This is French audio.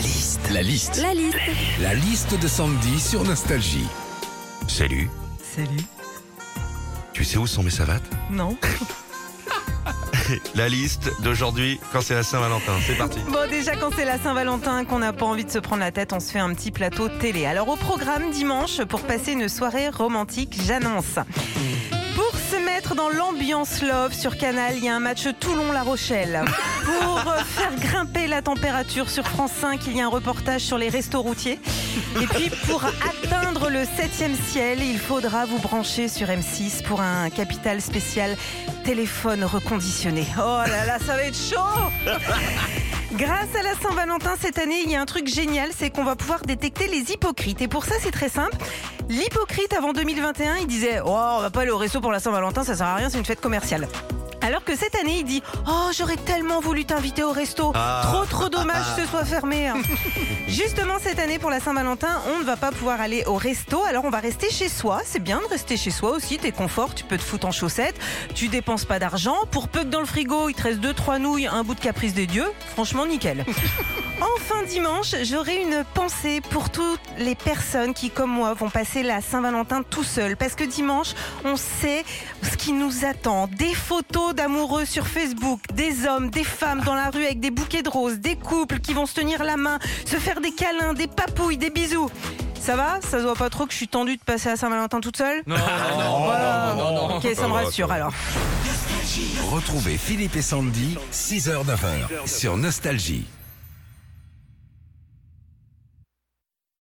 La liste. La liste. La liste. La liste de Sandy sur Nostalgie. Salut. Salut. Tu sais où sont mes savates? Non. La liste d'aujourd'hui quand c'est la Saint-Valentin. C'est parti. Bon, déjà, quand c'est la Saint-Valentin, qu'on n'a pas envie de se prendre la tête, on se fait un petit plateau télé. Alors, au programme dimanche, pour passer une soirée romantique, j'annonce. Dans l'ambiance love sur Canal, il y a un match Toulon-La Rochelle. Pour euh, faire grimper la température sur France 5, il y a un reportage sur les restos routiers. Et puis pour atteindre le 7e ciel, il faudra vous brancher sur M6 pour un capital spécial téléphone reconditionné. Oh là là, ça va être chaud Grâce à la Saint-Valentin cette année, il y a un truc génial, c'est qu'on va pouvoir détecter les hypocrites. Et pour ça, c'est très simple. L'hypocrite avant 2021, il disait "Oh, on va pas aller au resto pour la Saint-Valentin, ça sert à rien, c'est une fête commerciale." Alors que cette année, il dit Oh, j'aurais tellement voulu t'inviter au resto. Ah. Trop, trop dommage que ce soit fermé. hein. Justement, cette année, pour la Saint-Valentin, on ne va pas pouvoir aller au resto. Alors, on va rester chez soi. C'est bien de rester chez soi aussi. T'es confort, tu peux te foutre en chaussettes. Tu dépenses pas d'argent. Pour peu que dans le frigo, il te reste deux, trois nouilles, un bout de caprice des dieux. Franchement, nickel. Enfin dimanche, j'aurai une pensée pour toutes les personnes qui, comme moi, vont passer la Saint-Valentin tout seul. Parce que dimanche, on sait ce qui nous attend. Des photos d'amoureux sur Facebook, des hommes, des femmes dans la rue avec des bouquets de roses, des couples qui vont se tenir la main, se faire des câlins, des papouilles, des bisous. Ça va? Ça se voit pas trop que je suis tendue de passer la Saint-Valentin toute seule? Non, non, Voilà. non, non, non. Ok, ça me rassure alors. Retrouvez Philippe et Sandy, 6h-9h, sur Nostalgie.